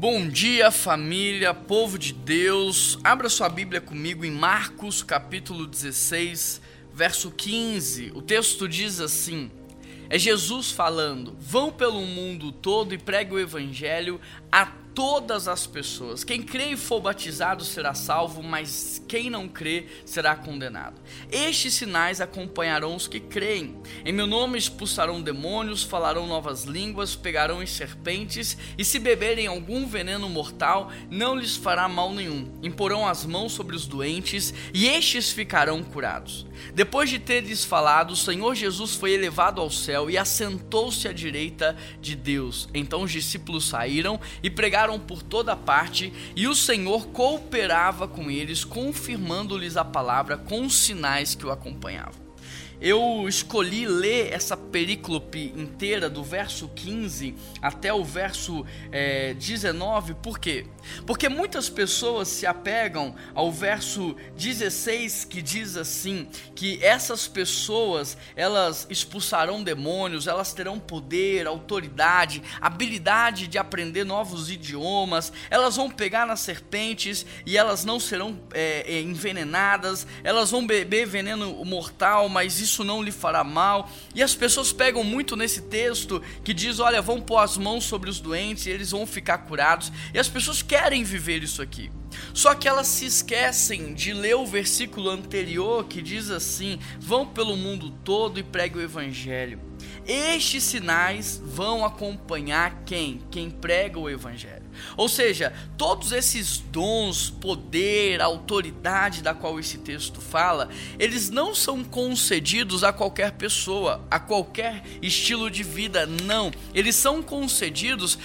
Bom dia, família, povo de Deus. Abra sua Bíblia comigo em Marcos, capítulo 16, verso 15. O texto diz assim: É Jesus falando: Vão pelo mundo todo e pregue o evangelho a todas as pessoas. Quem crê e for batizado será salvo, mas quem não crê será condenado. Estes sinais acompanharão os que creem. Em meu nome expulsarão demônios, falarão novas línguas, pegarão em serpentes, e se beberem algum veneno mortal, não lhes fará mal nenhum. Imporão as mãos sobre os doentes, e estes ficarão curados. Depois de teres falado, o Senhor Jesus foi elevado ao céu e assentou-se à direita de Deus. Então os discípulos saíram e pregaram pregaram por toda parte, e o Senhor cooperava com eles, confirmando-lhes a palavra com os sinais que o acompanhavam eu escolhi ler essa períclope inteira, do verso 15 até o verso é, 19, por quê? Porque muitas pessoas se apegam ao verso 16 que diz assim: que essas pessoas elas expulsarão demônios, elas terão poder, autoridade, habilidade de aprender novos idiomas, elas vão pegar nas serpentes e elas não serão é, envenenadas, elas vão beber veneno mortal, mas isso isso não lhe fará mal. E as pessoas pegam muito nesse texto que diz: olha, vão pôr as mãos sobre os doentes e eles vão ficar curados. E as pessoas querem viver isso aqui. Só que elas se esquecem de ler o versículo anterior que diz assim: vão pelo mundo todo e pregue o evangelho. Estes sinais vão acompanhar quem? Quem prega o evangelho. Ou seja, todos esses dons, poder, autoridade da qual esse texto fala, eles não são concedidos a qualquer pessoa, a qualquer estilo de vida, não. Eles são concedidos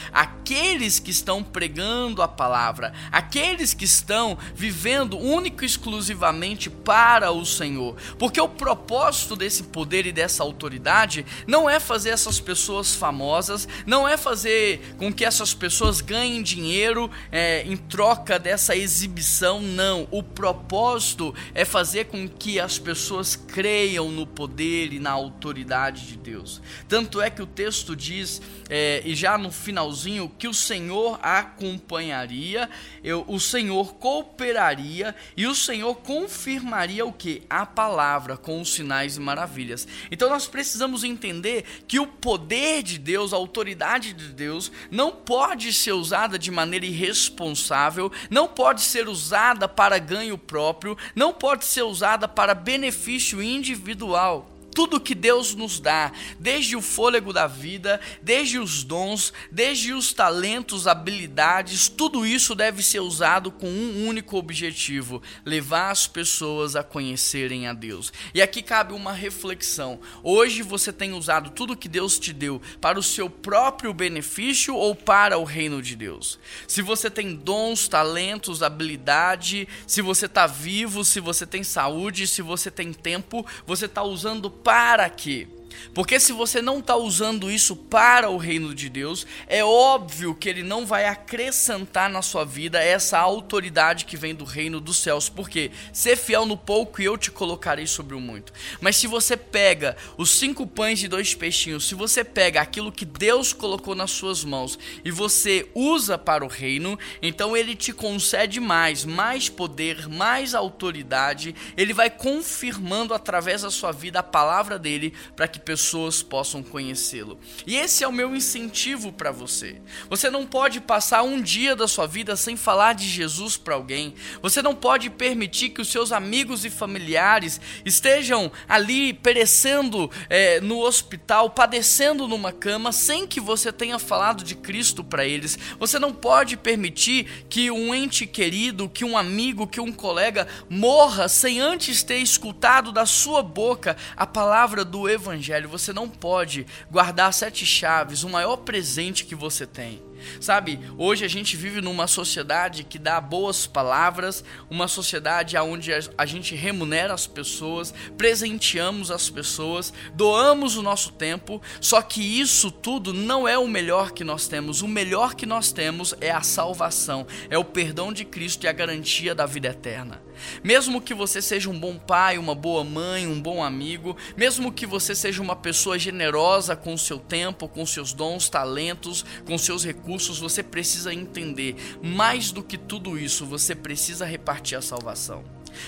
àqueles que estão pregando a palavra, aqueles que estão vivendo único e exclusivamente para o Senhor. Porque o propósito desse poder e dessa autoridade não é fazer essas pessoas famosas, não é fazer com que essas pessoas ganhem dinheiro é, em troca dessa exibição, não. O propósito é fazer com que as pessoas creiam no poder e na autoridade de Deus. Tanto é que o texto diz, é, e já no finalzinho, que o Senhor acompanharia, eu, o Senhor cooperaria e o Senhor confirmaria o que? A palavra com os sinais e maravilhas. Então nós precisamos entender que o poder de Deus, a autoridade de Deus, não pode ser usada de maneira irresponsável, não pode ser usada para ganho próprio, não pode ser usada para benefício individual tudo que Deus nos dá, desde o fôlego da vida, desde os dons, desde os talentos, habilidades, tudo isso deve ser usado com um único objetivo: levar as pessoas a conhecerem a Deus. E aqui cabe uma reflexão. Hoje você tem usado tudo que Deus te deu para o seu próprio benefício ou para o reino de Deus? Se você tem dons, talentos, habilidade, se você está vivo, se você tem saúde, se você tem tempo, você está usando para quê? Porque se você não está usando isso para o reino de Deus, é óbvio que ele não vai acrescentar na sua vida essa autoridade que vem do reino dos céus. Porque ser fiel no pouco e eu te colocarei sobre o muito. Mas se você pega os cinco pães e dois peixinhos, se você pega aquilo que Deus colocou nas suas mãos e você usa para o reino, então ele te concede mais, mais poder, mais autoridade. Ele vai confirmando através da sua vida a palavra dele para que pessoas possam conhecê-lo. E esse é o meu incentivo para você. Você não pode passar um dia da sua vida sem falar de Jesus para alguém. Você não pode permitir que os seus amigos e familiares estejam ali perecendo é, no hospital, padecendo numa cama, sem que você tenha falado de Cristo para eles. Você não pode permitir que um ente querido, que um amigo, que um colega morra sem antes ter escutado da sua boca a palavra do Evangelho. Evangelho, você não pode guardar sete chaves, o maior presente que você tem. Sabe, hoje a gente vive numa sociedade que dá boas palavras, uma sociedade onde a gente remunera as pessoas, presenteamos as pessoas, doamos o nosso tempo, só que isso tudo não é o melhor que nós temos. O melhor que nós temos é a salvação, é o perdão de Cristo e a garantia da vida eterna. Mesmo que você seja um bom pai, uma boa mãe, um bom amigo, mesmo que você seja uma pessoa generosa com o seu tempo, com seus dons, talentos, com seus recursos, recursos, você precisa entender. Mais do que tudo isso, você precisa repartir a salvação.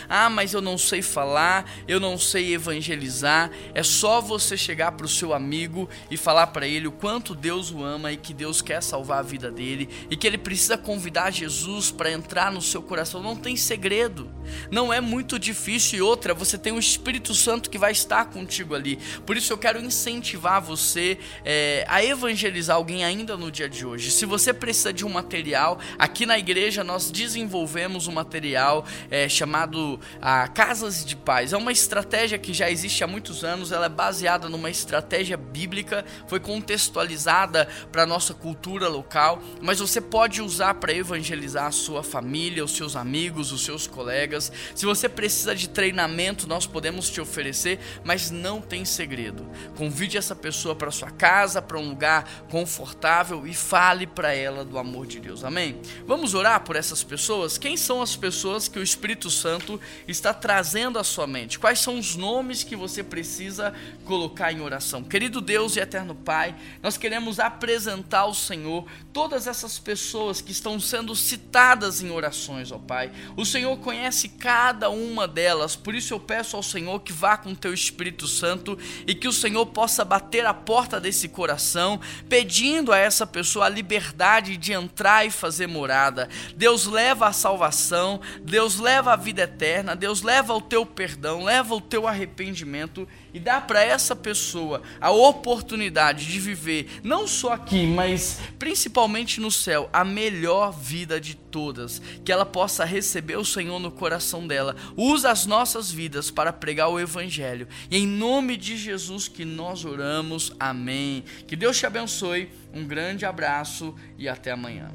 Ah, mas eu não sei falar, eu não sei evangelizar. É só você chegar para o seu amigo e falar para ele o quanto Deus o ama e que Deus quer salvar a vida dele e que ele precisa convidar Jesus para entrar no seu coração. Não tem segredo, não é muito difícil. E outra, você tem o Espírito Santo que vai estar contigo ali. Por isso eu quero incentivar você é, a evangelizar alguém ainda no dia de hoje. Se você precisa de um material, aqui na igreja nós desenvolvemos um material é, chamado chamado ah, Casas de Paz. É uma estratégia que já existe há muitos anos, ela é baseada numa estratégia bíblica, foi contextualizada para nossa cultura local, mas você pode usar para evangelizar a sua família, os seus amigos, os seus colegas. Se você precisa de treinamento, nós podemos te oferecer, mas não tem segredo. Convide essa pessoa para sua casa, para um lugar confortável e fale para ela do amor de Deus. Amém? Vamos orar por essas pessoas? Quem são as pessoas que o Espírito Santo Santo está trazendo à sua mente. Quais são os nomes que você precisa colocar em oração? Querido Deus e eterno Pai, nós queremos apresentar ao Senhor todas essas pessoas que estão sendo citadas em orações, ó Pai. O Senhor conhece cada uma delas, por isso eu peço ao Senhor que vá com teu Espírito Santo e que o Senhor possa bater a porta desse coração, pedindo a essa pessoa a liberdade de entrar e fazer morada. Deus leva a salvação, Deus leva a vida eterna, Deus leva o teu perdão, leva o teu arrependimento e dá para essa pessoa a oportunidade de viver, não só aqui, mas principalmente no céu, a melhor vida de todas. Que ela possa receber o Senhor no coração dela. Usa as nossas vidas para pregar o Evangelho. E em nome de Jesus que nós oramos. Amém. Que Deus te abençoe. Um grande abraço e até amanhã.